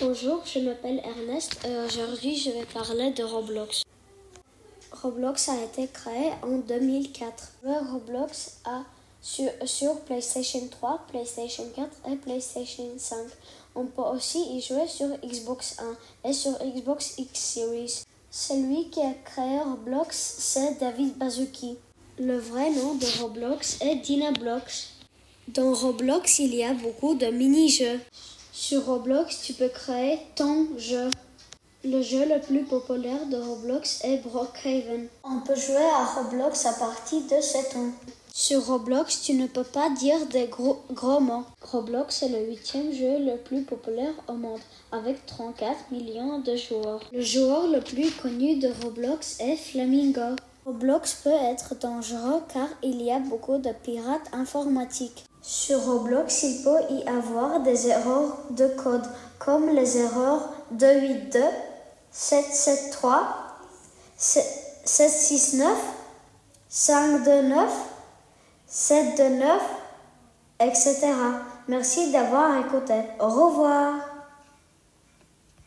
Bonjour, je m'appelle Ernest et aujourd'hui je vais parler de Roblox. Roblox a été créé en 2004. Roblox a sur, sur, PlayStation 3, PlayStation 4 et PlayStation 5. On peut aussi y jouer sur Xbox 1 et sur Xbox X Series. Celui qui a créé Roblox, c'est David Bazuki. Le vrai nom de Roblox est Dynablox. Dans Roblox, il y a beaucoup de mini-jeux. Sur Roblox, tu peux créer ton jeu. Le jeu le plus populaire de Roblox est Brookhaven. On peut jouer à Roblox à partir de 7 ans. Sur Roblox, tu ne peux pas dire des gros, gros mots. Roblox est le huitième jeu le plus populaire au monde, avec 34 millions de joueurs. Le joueur le plus connu de Roblox est Flamingo. Roblox peut être dangereux car il y a beaucoup de pirates informatiques. Sur Roblox, il peut y avoir des erreurs de code, comme les erreurs 282, 773, 769, 529, 729, etc. Merci d'avoir écouté. Au revoir.